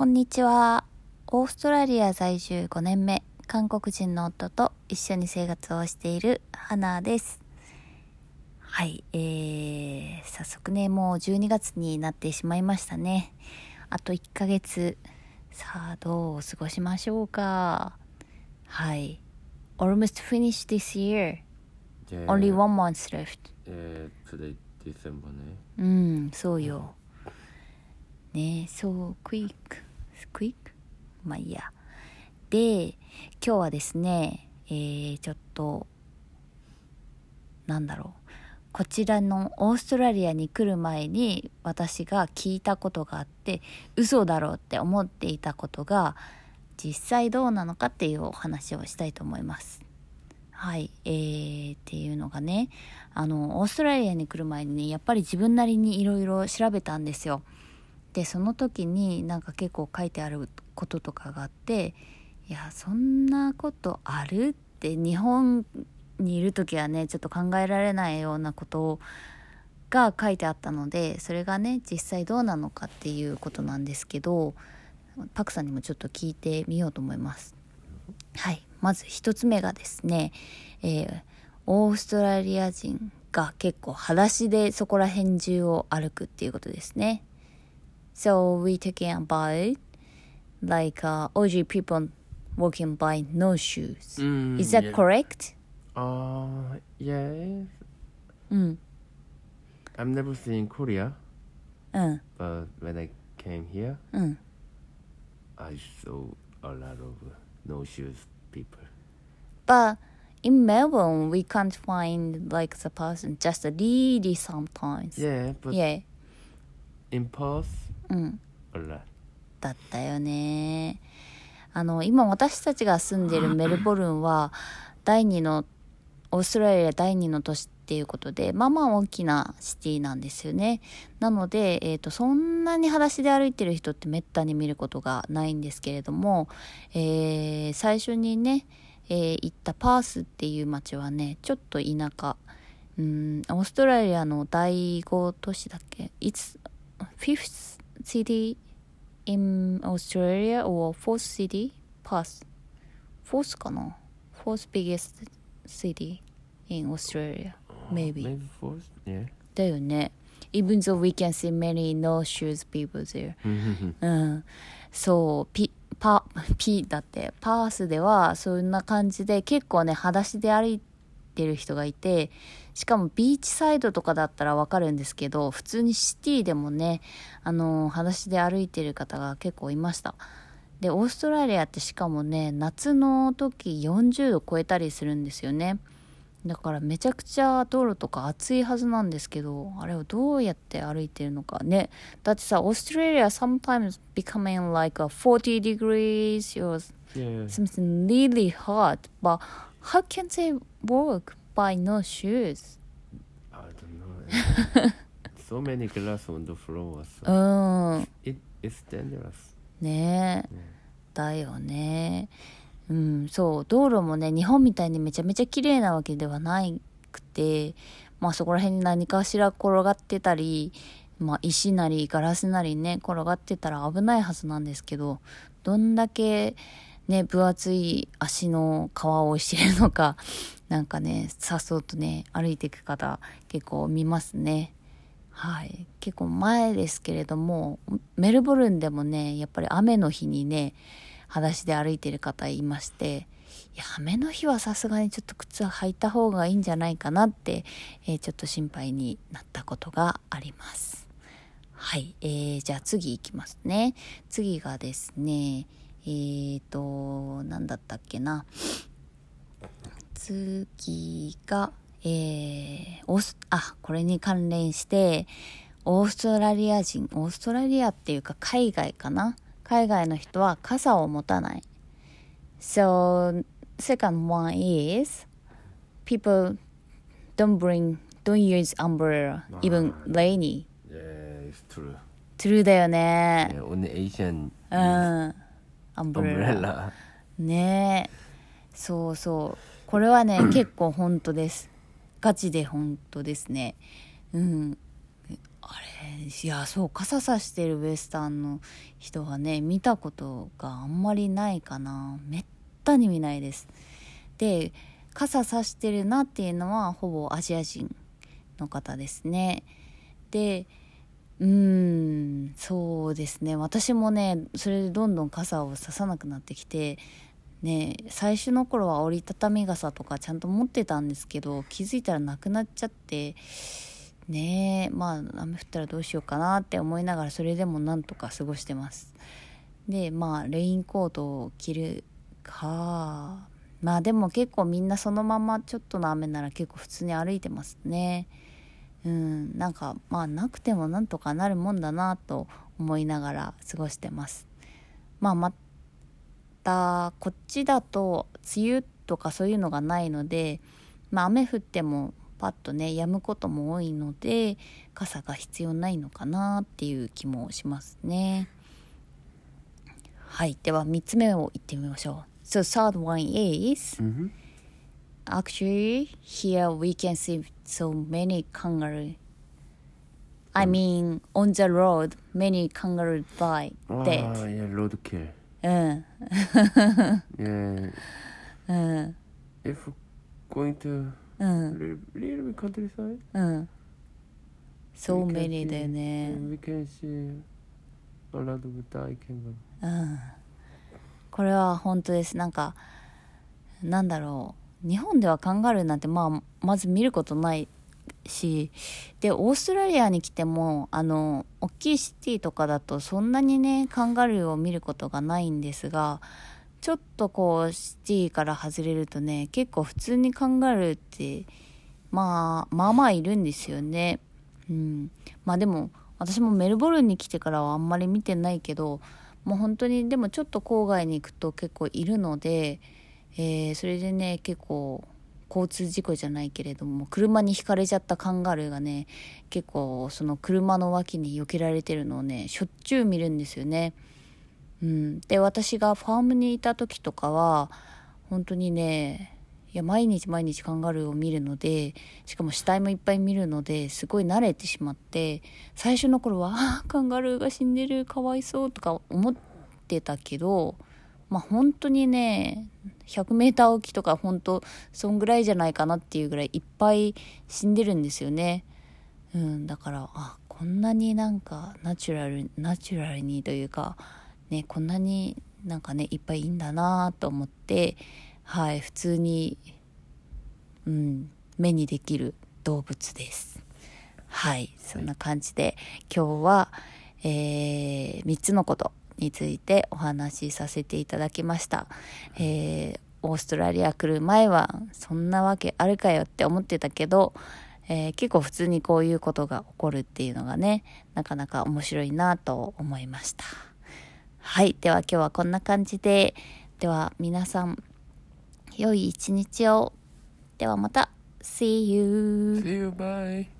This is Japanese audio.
こんにちは。オーストラリア在住5年目、韓国人の夫と一緒に生活をしている花です。はい、えー、早速ね、もう12月になってしまいましたね。あと1ヶ月。さあ、どう過ごしましょうか。はい。Almost finished this year. Only one month left. Yeah, today December ね。うん、そうよ。ねそう、クイック、クイックまあいいや。で、今日はですね、えー、ちょっと、なんだろう。こちらのオーストラリアに来る前に私が聞いたことがあって嘘だろうって思っていたことが実際どうなのかっていうお話をしたいと思います。はい、えー、っていうのがねあのオーストラリアに来る前にねやっぱり自分なりにいろいろ調べたんですよ。でその時になんか結構書いてあることとかがあっていやそんなことあるって日本にいる時はねちょっと考えられないようなことが書いてあったのでそれがね実際どうなのかっていうことなんですけどパクさんにもちょっと聞いてみようと思います。はいまず一つ目がですね、えーオーストラリア人が結構裸足でそこら辺中を歩くっていうことですね。So we talking about like uh, OG people walking by no shoes. Mm, Is that yeah. correct? Uh, yes. Mm. I've never seen Korea. Uh. But when I came here, uh. I saw a lot of no shoes people. But in Melbourne, we can't find like the person just a lady sometimes. Yeah, but yeah. In Perth, うん。だったよね。あの、今私たちが住んでるメルボルンは、第二の、オーストラリア第二の都市っていうことで、まあまあ大きなシティなんですよね。なので、えっ、と、そんなに裸足で歩いてる人ってめったに見ることがないんですけれども、えー最初にね、えー行ったパースっていう街はね、ちょっと田舎。うん、オーストラリアの第5都市だっけ ?It's fifth city in Australia or fourth city? Perth. Fourth かな ?fourth biggest city in Australia. Maybe. Maybe fourth. Yeah. だよね。Even though we can see many no shoes people there. うん。そう、ピ、パ、ピだって、パースではそんな感じで結構ね、裸足で歩いてる人がいて、しかもビーチサイドとかだったらわかるんですけど、普通にシティでもね、あの、裸足で歩いてる方が結構いました。で、オーストラリアってしかもね、夏の時40度超えたりするんですよね。だからめちゃくちゃ道路とか暑いはずなんですけど、あれをどうやって歩いてるのかね。だってさ、オーストラリア sometimes becoming like a 40 degrees or something really hot, but how can they walk by no shoes? I don't know. so many glass on the floor. う So ーん。it, it's dangerous. ねえ。だよね。うん、そう。道路もね、日本みたいにめちゃめちゃ綺麗なわけではなくて、まあそこら辺に何かしら転がってたり、まあ石なりガラスなりね、転がってたら危ないはずなんですけど、どんだけね、分厚い足の皮をしてるのか、なんかね、さっそうとね、歩いていく方結構見ますね。はい、結構前ですけれどもメルボルンでもねやっぱり雨の日にね裸足で歩いてる方いましていや雨の日はさすがにちょっと靴は履いた方がいいんじゃないかなって、えーちょっと心配になったことがあります。はい、えー、じゃあ次いきますね。次がですねえーと何だったっけな次が、えー、オース、あ、これに関連して、オーストラリア人、オーストラリアっていうか海外かな海外の人は傘を持たない。So, second one is, people don't bring, don't use umbrella, even rainy. Yeah, it's true. true だよね。Yeah, only Asian うん。アンブレラ。ねえ。そうそう。これはね 結構本当です。ガチで本当ですね。うん。あれいやそう傘さしてるウエスタンの人はね見たことがあんまりないかな。めったに見ないです。で傘さしてるなっていうのはほぼアジア人の方ですね。でうん。そうですね。私もねそれでどんどん傘をささなくなってきてね最初の頃は折りたたみ傘とかちゃんと持ってたんですけど気づいたらなくなっちゃってねまあ雨降ったらどうしようかなって思いながらそれでもなんとか過ごしてます。でまあレインコートを着るかまあでも結構みんなそのままちょっとの雨なら結構普通に歩いてますね。うん。なんかまあなくてもなんとかなるもんだなと思いながら過ごしてます。まあまたこっちだと梅雨とかそういうのがないのでまあ雨降ってもパッとね止むことも多いので傘が必要ないのかなっていう気もしますね。はい。では3つ目を言ってみましょう。So third one is Mm-hmm. Actually, here we can see so many kangaroo. I mean, on the road, many kangaroo die Ah, dead. yeah, roadkill. うん、 Yeah. うん、 If going to うん、 little, little bit countryside, うん。So we can many see- だよね。 we can see a lot of die kangaroo. うん。これは本当です。なんか、なんだろう。 日本ではカンガルーなんて、まあ、まず見ることないし、で、オーストラリアに来ても、あの、大きいシティとかだとそんなにね、カンガルーを見ることがないんですが、ちょっとこう、シティから外れるとね、結構普通にカンガルーって、まあ、まあまあいるんですよね。うん。まあでも、私もメルボルンに来てからはあんまり見てないけど、もう本当にでもちょっと郊外に行くと結構いるので、えーそれでね結構交通事故じゃないけれども車にひかれちゃったカンガルーがね結構その車の脇に避けられてるのをねしょっちゅう見るんですよね。うん、で私がファームにいた時とかは本当にねいや毎日毎日カンガルーを見るのでしかも死体もいっぱい見るのですごい慣れてしまって最初の頃はカンガルーが死んでるかわいそうとか思ってたけどまあ本当にね 100m おきとか本当そんぐらいじゃないかなっていうぐらいいっぱい死んでるんですよね。うん、だからあこんなになんかナチュラルナチュラルにというかねこんなになんかねいっぱいいいんだなと思ってはい普通にうん目にできる動物ですはいそんな感じで今日は、え3つのことについてお話しさせていただきました、えーオーストラリア来る前はそんなわけあるかよって思ってたけど、えー結構普通にこういうことが起こるっていうのがねなかなか面白いなと思いました。はい。では今日はこんな感じででは皆さん良い一日を。ではまた。See you! See you, bye.